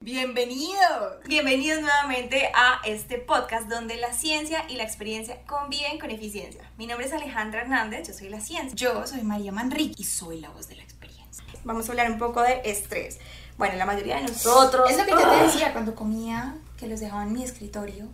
Bienvenidos, bienvenidos nuevamente a este podcast donde la ciencia y la experiencia conviven con eficiencia. Mi nombre es Alejandra Hernández, yo soy la ciencia. Yo soy María Manrique y soy la voz de la experiencia. Vamos a hablar un poco de estrés. Bueno, la mayoría de nosotros... Es lo que yo te decía cuando comía, que los dejaba en mi escritorio.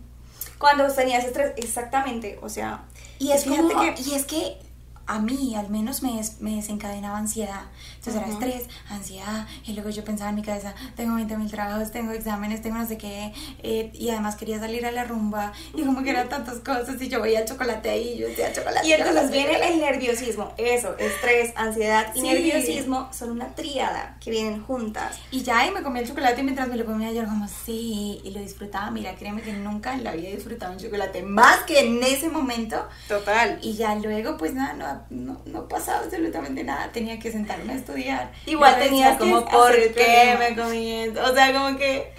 Cuando tenías estrés, exactamente, o sea... Y es, fíjate que... y es que a mí al menos me, me desencadenaba ansiedad. Entonces era estrés, ansiedad, y luego yo pensaba en mi cabeza, tengo 20 mil trabajos, tengo exámenes, tengo no sé qué, eh, y además quería salir a la rumba, y como que eran tantas cosas, y yo voy al chocolate ahí, yo decía chocolate. Y entonces viene el nerviosismo, eso, estrés, ansiedad y nerviosismo son una tríada que vienen juntas. Y ya, y me comía el chocolate y mientras me lo comía yo como, sí, y lo disfrutaba, mira, créeme que nunca en la vida he disfrutado un chocolate, más que en ese momento. Total. Y ya luego, pues nada, no no, no pasaba absolutamente nada, tenía que sentarme a estudiar. Igual tenía como, ¿por qué me comí O sea, como que,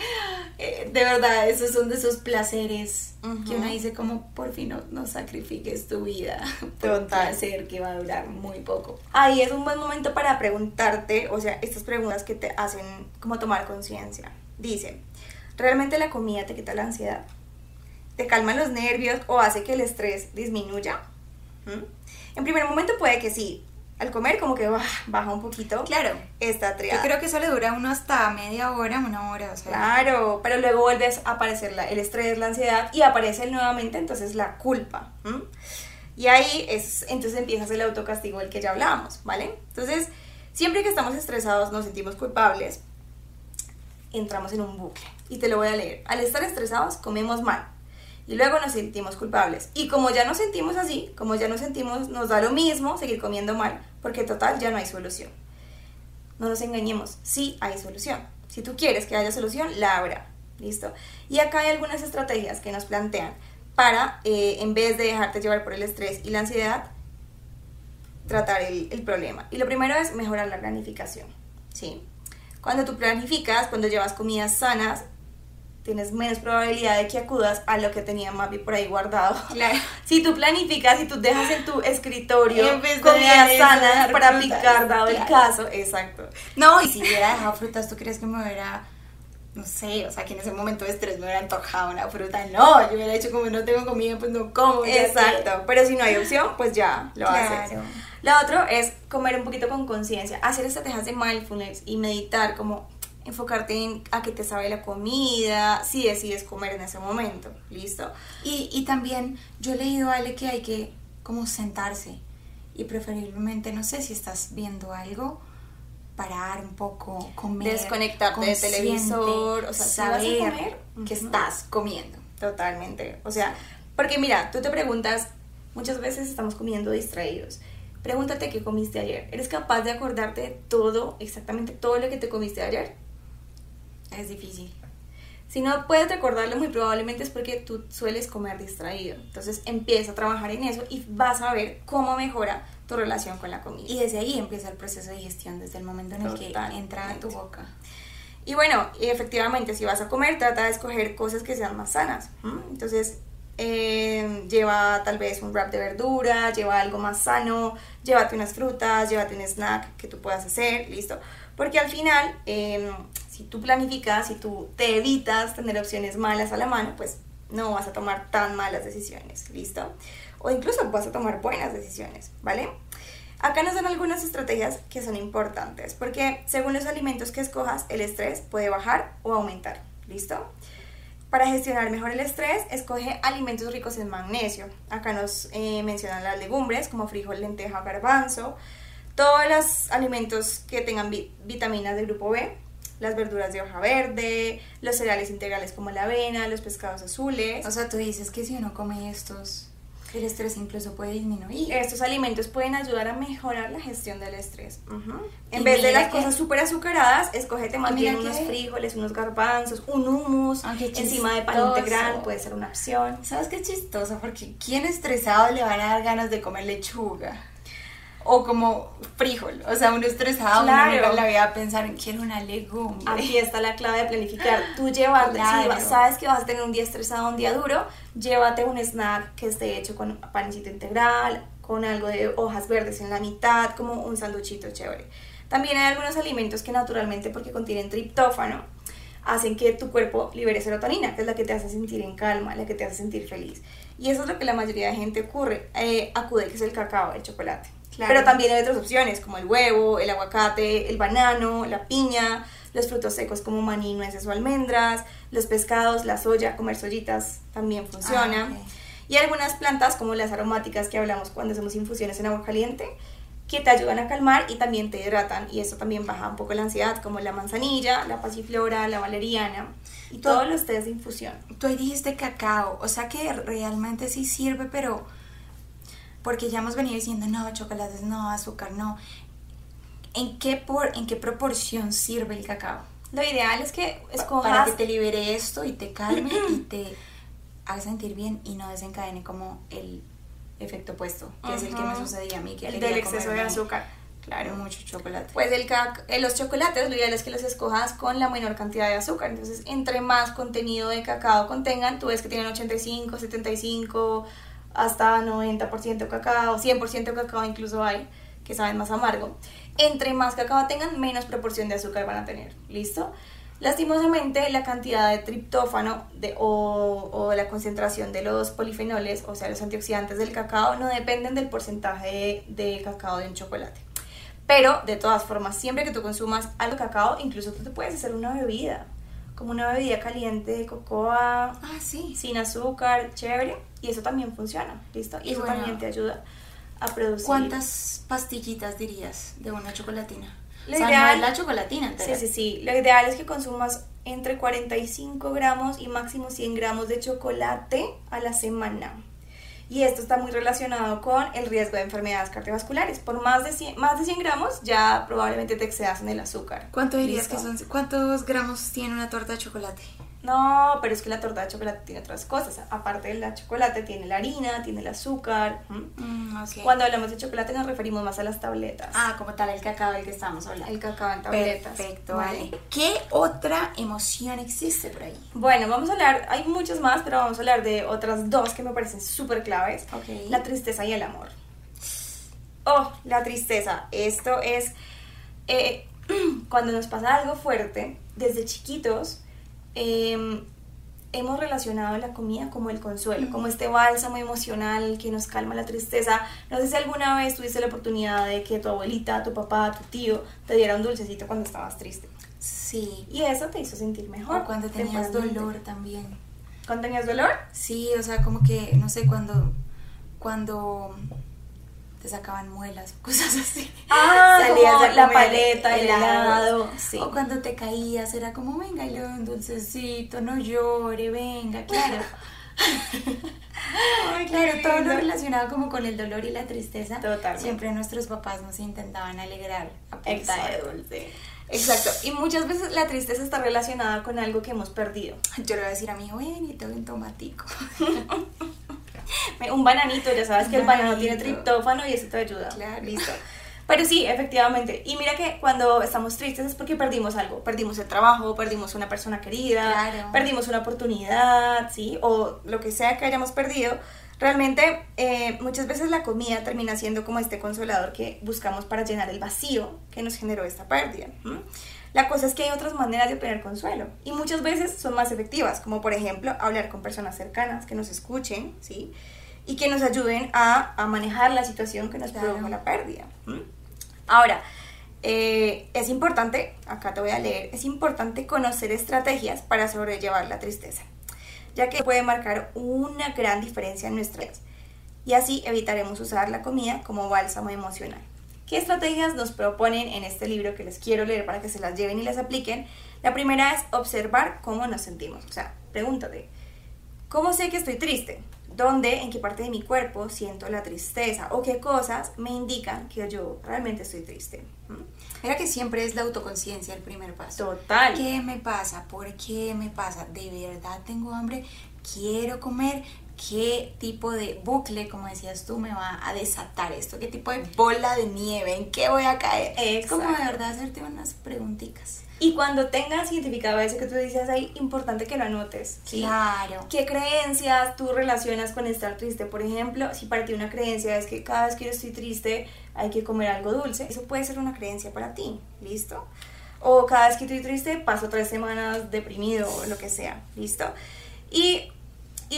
eh, de verdad, esos son de esos placeres que uno dice como, por fin no, no sacrifiques tu vida por un placer que va a durar muy poco. Ahí es un buen momento para preguntarte, o sea, estas preguntas que te hacen como tomar conciencia. Dice, ¿realmente la comida te quita la ansiedad? ¿Te calma los nervios o hace que el estrés disminuya? ¿Mm? En primer momento puede que sí. Al comer como que baja un poquito. Claro. Esta triada. Yo creo que eso le dura uno hasta media hora, una hora. O sea. Claro, pero luego vuelve a aparecer el estrés, la ansiedad y aparece nuevamente entonces la culpa. Y ahí es, entonces empieza el autocastigo del que ya hablábamos, ¿vale? Entonces, siempre que estamos estresados nos sentimos culpables, entramos en un bucle. Y te lo voy a leer. Al estar estresados comemos mal y luego nos sentimos culpables. Y como ya nos sentimos así, como ya nos sentimos, nos da lo mismo seguir comiendo mal, porque total ya no hay solución. No nos engañemos, sí hay solución. Si tú quieres que haya solución, la habrá. ¿Listo? Y acá hay algunas estrategias que nos plantean para, eh, en vez de dejarte llevar por el estrés y la ansiedad, tratar el, el problema. Y lo primero es mejorar la planificación. ¿sí? Cuando tú planificas, cuando llevas comidas sanas, tienes menos probabilidad de que acudas a lo que tenía Mapi por ahí guardado. Claro. Si tú planificas y tú dejas en tu escritorio comidas sanas para picar, dado el caso, exacto. No, y si hubiera dejado frutas, ¿tú crees que me hubiera no sé, o sea, que en ese momento de estrés me hubiera antojado una fruta. No, yo hubiera hecho como no tengo comida, pues no como. Exacto, pero si no hay opción, pues ya lo claro. haces. Lo otro es comer un poquito con conciencia, hacer estrategias de mindfulness y meditar como enfocarte en a qué te sabe la comida, si decides comer en ese momento, ¿listo? Y, y también yo he leído, Ale, que hay que como sentarse y preferiblemente, no sé si estás viendo algo, parar un poco, comer. Desconectarte del televisor, o sea, saber comer, que estás comiendo. Totalmente, o sea, porque mira, tú te preguntas, muchas veces estamos comiendo distraídos. Pregúntate qué comiste ayer. ¿Eres capaz de acordarte de todo, exactamente todo lo que te comiste ayer? Es difícil. Si no puedes recordarlo, muy probablemente es porque tú sueles comer distraído. Entonces empieza a trabajar en eso y vas a ver cómo mejora tu relación con la comida. Y desde ahí empieza el proceso de digestión, desde el momento en el que entra en tu boca. Y bueno, efectivamente, si vas a comer, trata de escoger cosas que sean más sanas. Entonces, eh, lleva tal vez un wrap de verdura, lleva algo más sano, llévate unas frutas, llévate un snack que tú puedas hacer, listo. Porque al final, em, si tú planificas, si tú te evitas tener opciones malas a la mano, pues no vas a tomar tan malas decisiones, ¿listo? O incluso vas a tomar buenas decisiones, ¿vale? Acá nos dan algunas estrategias que son importantes, porque según los alimentos que escojas, el estrés puede bajar o aumentar, ¿listo? Para gestionar mejor el estrés, escoge alimentos ricos en magnesio. Acá nos eh, mencionan las legumbres como frijol, lenteja, garbanzo, todos los alimentos que tengan vitaminas del grupo B, las verduras de hoja verde, los cereales integrales como la avena, los pescados azules. O sea, tú dices que si uno come estos El estrés incluso puede disminuir. Estos alimentos pueden ayudar a mejorar la gestión del estrés. En vez de las que- cosas súper azucaradas, escógete más bien unos que- frijoles, unos garbanzos, un hummus, Ah, encima de pan integral, puede ser una opción. ¿Sabes qué chistoso? Porque ¿quién estresado le van a dar ganas de comer lechuga? O como frijol. O sea, uno estresado, Claro. uno nunca le voy a pensar en quiero una legumbre. Aquí está la clave de planificar. Tú llevas, si Claro. sabes que vas a tener un día estresado, un día duro, llévate un snack que esté hecho con panecito integral, con algo de hojas verdes en la mitad, como un sanduchito chévere. También hay algunos alimentos que naturalmente, porque contienen triptófano, hacen que tu cuerpo libere serotonina, que es la que te hace sentir en calma, la que te hace sentir feliz. Y eso es lo que la mayoría de gente ocurre, eh, acude, que es el cacao, el chocolate. Claro. Pero también hay otras opciones, como el huevo, el aguacate, el banano, la piña, los frutos secos como maní, nueces o almendras, los pescados, la soya, comer soyitas también funciona. Ah. Y algunas plantas como las aromáticas que hablamos cuando hacemos infusiones en agua caliente, que te ayudan a calmar y también te hidratan y eso también baja un poco la ansiedad, como la manzanilla, la pasiflora, la valeriana y Todo- todos los tés de infusión. Tú ahí dijiste cacao, o sea que realmente sí sirve, pero porque ya hemos venido diciendo no, chocolates no, azúcar no. ¿En qué, por, ¿En qué proporción sirve el cacao? Lo ideal es que escojas Para que te libere esto y te calme y te haga sentir bien y no desencadene como el efecto opuesto, que es el que me sucedía a mí, que el del exceso de azúcar. Claro. Mucho chocolate. Pues el eh, los chocolates, lo ideal es que los escojas con la menor cantidad de azúcar. Entonces, entre más contenido de cacao contengan, tú ves que tienen 85, 75, hasta 90% cacao, 100% cacao incluso hay, que saben más amargo. Entre más cacao tengan, menos proporción de azúcar van a tener. ¿Listo? Lastimosamente, la cantidad de triptófano de, o, la concentración de los polifenoles, o sea, los antioxidantes del cacao, no dependen del porcentaje de, de cacao de un chocolate. Pero, de todas formas, siempre que tú consumas algo de cacao, incluso tú te puedes hacer una bebida, como una bebida caliente de cocoa, Ah, sí. sin azúcar, chévere, y eso también funciona, ¿listo? Y, Y eso bueno, también te ayuda a producir. ¿Cuántas pastillitas dirías de una chocolatina? Lo o sea, ideal- no es la chocolatina entera. Sí, sí, sí. Lo ideal es que consumas entre 45 gramos y máximo 100 gramos de chocolate a la semana. Y esto está muy relacionado con el riesgo de enfermedades cardiovasculares. Por más de 100, más de 100 gramos ya probablemente te excedas en el azúcar. ¿Cuánto dirías ¿Listo? que son? ¿Cuántos gramos tiene una torta de chocolate? No, pero es que la torta de chocolate tiene otras cosas. Aparte de la chocolate, tiene la harina, tiene el azúcar. Mm, ok. Cuando hablamos de chocolate nos referimos más a las tabletas. Ah, como tal, el cacao del que estábamos hablando. el cacao en tabletas. Perfecto, vale. ¿Qué otra emoción existe por ahí? Bueno, vamos a hablar, hay muchas más, pero vamos a hablar de otras dos que me parecen súper claves. Ok. La tristeza y el amor. Oh, la tristeza. Esto es eh, cuando nos pasa algo fuerte, desde chiquitos, eh, hemos relacionado la comida como el consuelo, como este bálsamo emocional que nos calma la tristeza. No sé si alguna vez tuviste la oportunidad de que tu abuelita, tu papá, tu tío te diera un dulcecito cuando estabas triste. Sí. Y eso te hizo sentir mejor. O cuando tenías dolor también. ¿Cuando tenías dolor? Sí, o sea, como que, no sé, cuando, cuando te sacaban muelas, cosas así. Ah, Salías como a la paleta, el helado, sí. O cuando te caías, era como, venga, y le doy un dulcecito, no llore, venga, claro. Ay, Claro, todo lo relacionado como con el dolor y la tristeza. Totalmente. Siempre nuestros papás nos intentaban alegrar a punta de dulce. Exacto. Y muchas veces la tristeza está relacionada con algo que hemos perdido. Yo le voy a decir a mi hijo, ven y te doy un tomatico. Un bananito, ya sabes que el banano tiene triptófano y eso te ayuda. Claro. Listo. Pero sí, efectivamente. Y mira que cuando estamos tristes es porque perdimos algo. Perdimos el trabajo, perdimos una persona querida, Claro. perdimos una oportunidad, ¿sí? O lo que sea que hayamos perdido. Realmente, eh, muchas veces la comida termina siendo como este consolador que buscamos para llenar el vacío que nos generó esta pérdida. ¿m? La cosa es que hay otras maneras de obtener consuelo y muchas veces son más efectivas, como por ejemplo hablar con personas cercanas que nos escuchen, ¿sí? Y que nos ayuden a, a manejar la situación que nos Claro. produjo la pérdida. Ahora, eh, es importante, acá te voy a leer, es importante conocer estrategias para sobrellevar la tristeza, ya que puede marcar una gran diferencia en nuestras vidas. Y así evitaremos usar la comida como bálsamo emocional. ¿Qué estrategias nos proponen en este libro que les quiero leer para que se las lleven y las apliquen? La primera es observar cómo nos sentimos. O sea, pregúntate, ¿cómo sé que estoy triste? dónde, en qué parte de mi cuerpo siento la tristeza o qué cosas me indican que yo realmente estoy triste. Mira que siempre es la autoconciencia el primer paso. Total. ¿Qué me pasa? ¿Por qué me pasa? ¿De verdad tengo hambre? ¿Quiero comer? ¿Qué tipo de bucle, como decías tú, me va a desatar esto? ¿Qué tipo de bola de nieve? ¿En qué voy a caer? Es como de verdad hacerte unas preguntitas. Y cuando tengas identificado eso que tú dices ahí, importante que lo anotes. Claro. ¿Qué creencias tú relacionas con estar triste? Por ejemplo, si para ti una creencia es que cada vez que yo estoy triste hay que comer algo dulce, eso puede ser una creencia para ti, ¿listo? O cada vez que estoy triste paso tres semanas deprimido o lo que sea, ¿listo? Y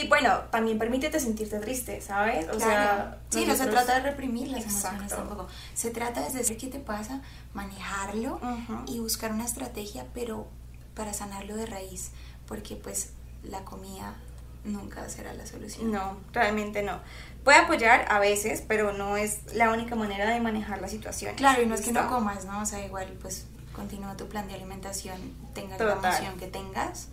y bueno, también permítete sentirte triste, ¿sabes? O sea, sí, no se trata de reprimir las emociones tampoco. Se trata de decir qué te pasa, manejarlo y buscar una estrategia, pero para sanarlo de raíz, porque pues la comida nunca será la solución. No, realmente no. Puede apoyar a veces, pero no es la única manera de manejar la situación. Claro, y no es que no comas, ¿no? O sea, igual pues continúa tu plan de alimentación, tengas la emoción que tengas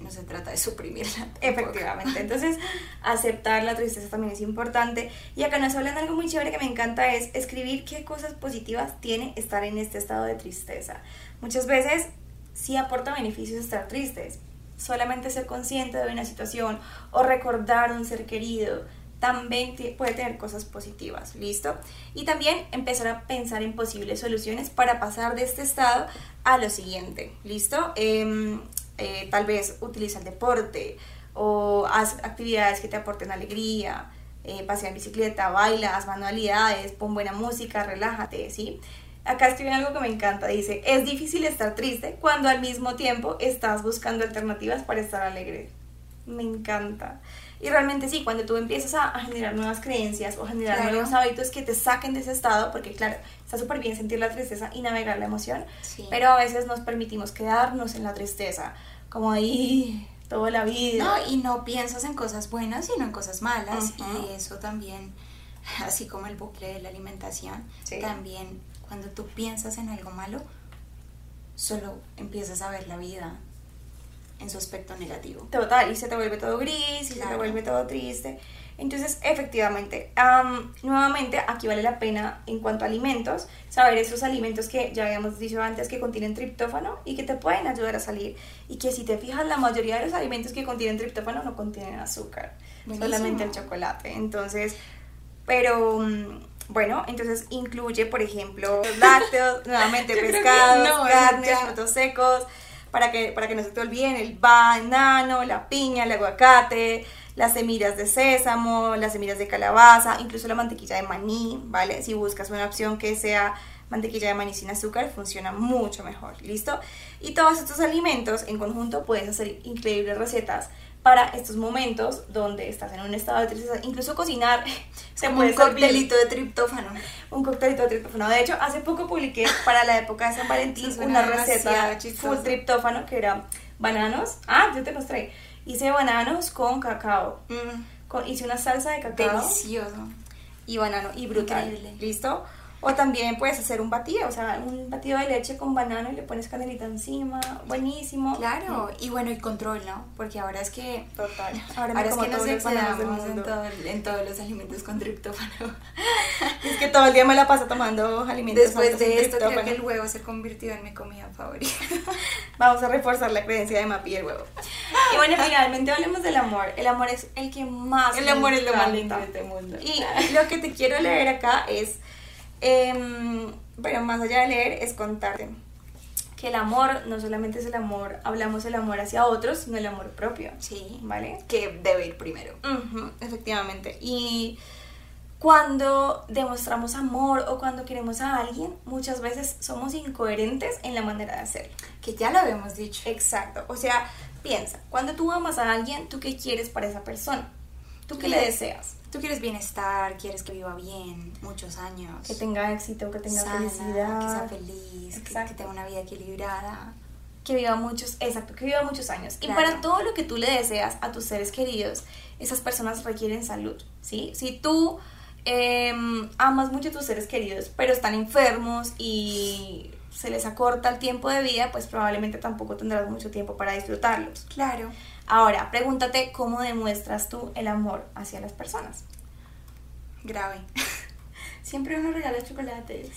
no se trata de suprimirla. Efectivamente. Entonces, aceptar la tristeza también es importante. Y acá nos hablan de algo muy chévere que me encanta es escribir qué cosas positivas tiene estar en este estado de tristeza. Muchas veces sí aporta beneficios estar tristes. Solamente ser consciente de una situación o recordar un ser querido también puede tener cosas positivas, ¿listo? Y también empezar a pensar en posibles soluciones para pasar de este estado a lo siguiente, ¿listo? Eh, eh, tal vez utiliza el deporte o haz actividades que te aporten alegría, eh, pasea en bicicleta, baila, haz manualidades, pon buena música, relájate, ¿sí? Acá escriben algo que me encanta, dice, es difícil estar triste cuando al mismo tiempo estás buscando alternativas para estar alegre. Me encanta. Y realmente sí, cuando tú empiezas a, generar nuevas creencias o generar nuevos hábitos que te saquen de ese estado, porque claro, está súper bien sentir la tristeza y navegar la emoción, pero a veces nos permitimos quedarnos en la tristeza, como ahí toda la vida. No, y no piensas en cosas buenas, sino en cosas malas, y eso también, así como el bucle de la alimentación, también cuando tú piensas en algo malo, solo empiezas a ver la vida en su aspecto negativo. Total, y se te vuelve todo gris, y se te vuelve todo triste. Entonces, efectivamente, nuevamente aquí vale la pena en cuanto a alimentos, saber esos alimentos que ya habíamos dicho antes que contienen triptófano y que te pueden ayudar a salir. Y que si te fijas, la mayoría de los alimentos que contienen triptófano no contienen azúcar, solamente el chocolate. Entonces, pero... Mm, bueno, entonces incluye, por ejemplo, lácteos, nuevamente pescados, carnes, frutos secos, para que, para que no se te olviden el banano, la piña, el aguacate, las semillas de sésamo, las semillas de calabaza, incluso la mantequilla de maní, ¿vale? Si buscas una opción que sea mantequilla de maní sin azúcar, funciona mucho mejor, ¿listo? Y todos estos alimentos en conjunto puedes hacer increíbles recetas para estos momentos donde estás en un estado de tristeza, incluso cocinar. Se puede un coctelito de triptófano. Un coctelito de triptófano. De hecho, hace poco publiqué para la época de San Valentín una receta full triptófano que era bananos. Ah, yo te mostré. Hice bananos con cacao. Mm. hice una salsa de cacao. Delicioso. Y banano. Y brutal. ¿Listo? O también puedes hacer un batido, o sea, un batido de leche con banano y le pones canelita encima, buenísimo. Claro, y bueno, y control, ¿no? Porque ahora es que... Total. Ahora, es que nos excedamos en, todo, en todos los alimentos con triptófano. es que todo el día me la paso tomando alimentos Después de esto, creo que el huevo se convirtió en mi comida favorita. Vamos a reforzar la creencia de Mapi y el huevo. Y bueno, finalmente hablemos del amor. El amor es el que más El amor es lo más lindo de este mundo. Y lo que te quiero leer acá es eh, pero más allá de leer es contarte que el amor no solamente es el amor, hablamos del amor hacia otros, sino el amor propio. Sí. ¿Vale? Que debe ir primero. efectivamente. Y cuando demostramos amor o cuando queremos a alguien, muchas veces somos incoherentes en la manera de hacerlo. Que ya lo habíamos dicho. Exacto. O sea, piensa, cuando tú amas a alguien, ¿tú qué quieres para esa persona? ¿Tú qué le deseas? Tú quieres bienestar, quieres que viva bien muchos años. Que tenga éxito, que tenga felicidad. Que sea feliz, que, tenga una vida equilibrada. Que viva muchos, exacto, que viva muchos años. Y para todo lo que tú le deseas a tus seres queridos, esas personas requieren salud, ¿sí? Si tú em, amas mucho a tus seres queridos, pero están enfermos y se les acorta el tiempo de vida, pues probablemente tampoco tendrás mucho tiempo para disfrutarlos. Claro. Ahora, pregúntate cómo demuestras tú el amor hacia las personas. Grave. Siempre uno regala chocolates.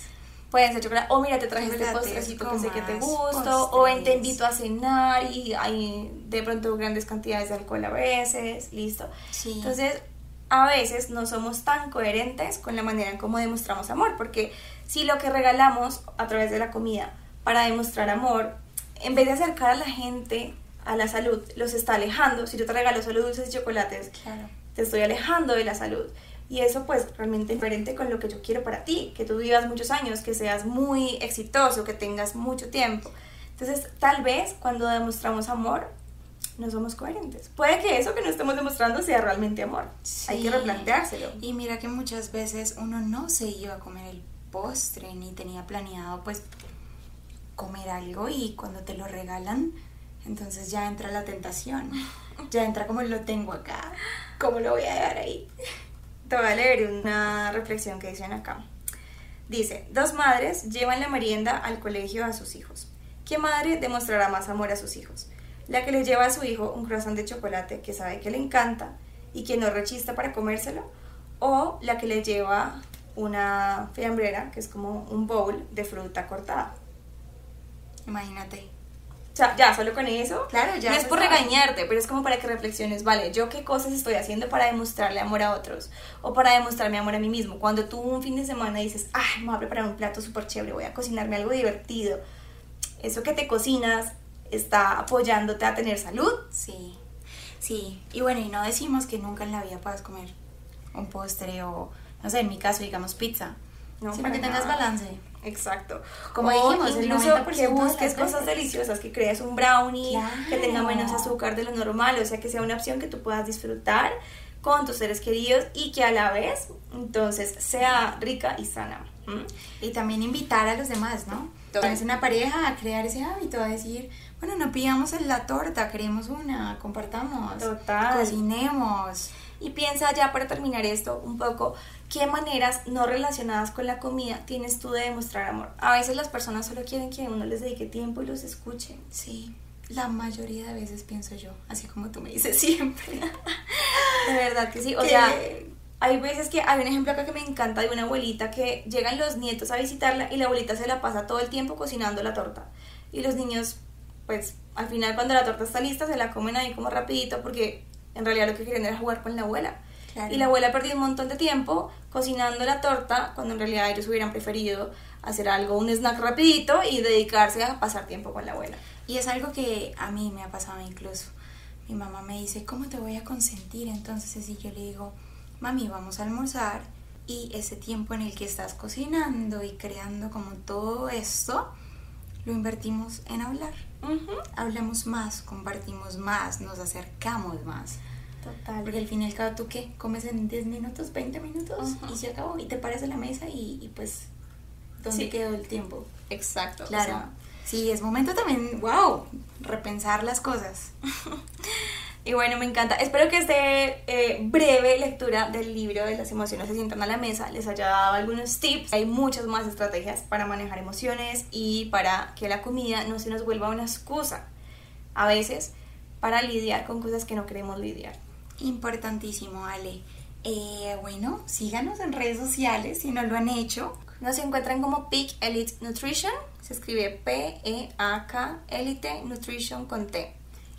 Pueden ser chocolate, o mira, te traje este postrecito que sé que te gusto, o ven, te invito a cenar y hay de pronto grandes cantidades de alcohol a veces, listo. Sí. Entonces, a veces no somos tan coherentes con la manera en cómo demostramos amor, porque si lo que regalamos a través de la comida para demostrar amor, en vez de acercar a la gente a la salud, los está alejando. Si yo te regalo solo dulces y chocolates, Claro. te estoy alejando de la salud. Y eso pues realmente es diferente con lo que yo quiero para ti, que tú vivas muchos años, que seas muy exitoso, que tengas mucho tiempo. Entonces, tal vez cuando demostramos amor, no somos coherentes. Puede que eso que no estemos demostrando sea realmente amor. Hay que replanteárselo. Y mira que muchas veces uno no se iba a comer el postre ni tenía planeado pues comer algo y cuando te lo regalan, entonces ya entra la tentación. Ya entra como lo tengo acá, ¿cómo lo voy a dejar ahí? Te voy a leer una reflexión que dicen acá. Dice, dos madres llevan la merienda al colegio a sus hijos. ¿Qué madre demostrará más amor a sus hijos? La que le lleva a su hijo un croissant de chocolate que sabe que le encanta y que no rechista para comérselo, o la que le lleva una fiambrera, que es como un bowl de fruta cortada. Imagínate. O sea, ya, solo con eso. Claro, ya No es por sabe. regañarte, pero es como para que reflexiones, vale, yo qué cosas estoy haciendo para demostrarle amor a otros o para demostrarme amor a mí mismo. Cuando tú un fin de semana dices, ay, me voy a preparar un plato súper chévere, voy a cocinarme algo divertido. Eso que te cocinas está apoyándote a tener salud. Sí, sí. Y bueno, y no decimos que nunca en la vida puedas comer un postre o, no sé, en mi caso, digamos pizza. No, Siempre que para tengas nada. balance. Exacto. Como O dijimos, el incluso 90% que busques cosas deliciosas, que crees un brownie, Claro. que tenga menos azúcar de lo normal, o sea, que sea una opción que tú puedas disfrutar con tus seres queridos y que a la vez, entonces, sea rica y sana. Y también invitar a los demás, ¿no? Tienes una pareja a crear ese hábito, a decir, bueno, no pidamos la torta, queremos una, compartamos, Total. cocinemos. Y piensa ya para terminar esto un poco, ¿qué maneras no relacionadas con la comida tienes tú de demostrar amor? A veces las personas solo quieren que uno les dedique tiempo y los escuche. Sí, la mayoría de veces pienso yo, así como tú me dices siempre. De verdad que sí. O sea, hay veces que hay un ejemplo acá que me encanta de una abuelita que llegan los nietos a visitarla y la abuelita se la pasa todo el tiempo cocinando la torta. Y los niños, pues, al final cuando la torta está lista se la comen ahí como rapidito porque en realidad lo que querían era jugar con la abuela. Claro. Y la abuela perdió un montón de tiempo cocinando la torta cuando en realidad ellos hubieran preferido hacer algo, un snack rapidito y dedicarse a pasar tiempo con la abuela. Y es algo que a mí me ha pasado incluso. Mi mamá me dice, ¿cómo te voy a consentir? Entonces así yo le digo, mami, vamos a almorzar y ese tiempo en el que estás cocinando y creando como todo esto, lo invertimos en hablar. Ujú. Hablamos más, compartimos más, nos acercamos más. Total. Porque al fin y al cabo, ¿tú qué? Comes en 10 minutos, 20 minutos y se acabó. Y te paras de la mesa y, y pues, ¿dónde Sí. quedó el tiempo? Exacto. o Claro. sea, sí, es momento también, wow, repensar las cosas. Y bueno, me encanta. Espero que esta breve lectura del libro de las emociones se sientan a la mesa les haya dado algunos tips. Hay muchas más estrategias para manejar emociones y para que la comida no se nos vuelva una excusa. A veces para lidiar con cosas que no queremos lidiar. Importantísimo, Ale. Eh, bueno, síganos en redes sociales si no lo han hecho. Nos encuentran como Peak Elite Nutrition. Se escribe P-E-A-K Elite Nutrition con T.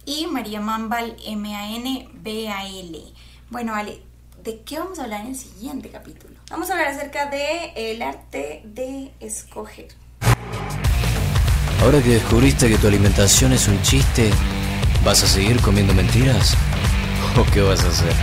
Y María Mambal, M-A-N-B-A-L. Bueno, Ale, ¿de qué vamos a hablar en el siguiente capítulo? Vamos a hablar acerca de el arte de escoger. Ahora que descubriste que tu alimentación es un chiste, ¿vas a seguir comiendo mentiras? ¿O qué vas a hacer?